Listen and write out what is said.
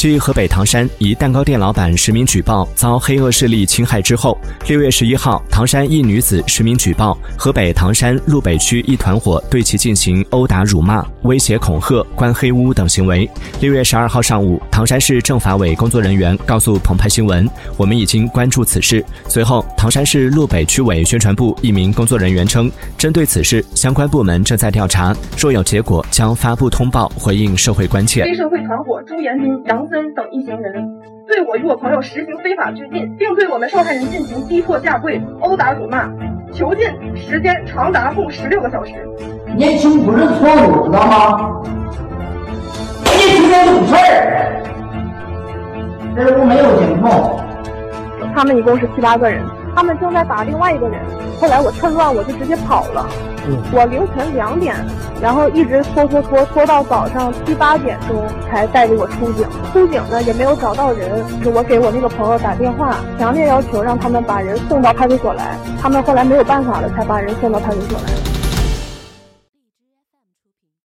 继河北唐山一蛋糕店老板实名举报遭黑恶势力侵害之后，六月十一号，唐山一女子实名举报河北唐山路北区一团伙对其进行殴打、辱骂、威胁恐吓、关黑屋等行为。六月十二号上午，唐山市政法委工作人员告诉澎湃新闻：“我们已经关注此事。”随后，唐山市路北区委宣传部一名工作人员称，针对此事，相关部门正在调查，若有结果将发布通报回应社会关切。黑社会团伙朱延斌、杨森等一行人对我与我朋友实行非法拘禁，并对我们受害人进行逼迫、下跪、殴打、辱骂，囚禁时间长达共十六个小时。年轻不认错误，知道吗？一出现这种事儿，这屋没有监控。他们一共是七八个人，他们正在打另外一个人。后来我趁乱，我就直接跑了。我凌晨两点，然后一直拖拖拖拖到早上七八点钟才带着我出警。出警呢也没有找到人，是我给我那个朋友打电话，强烈要求让他们把人送到派出所来。他们后来没有办法了，才把人送到派出所来。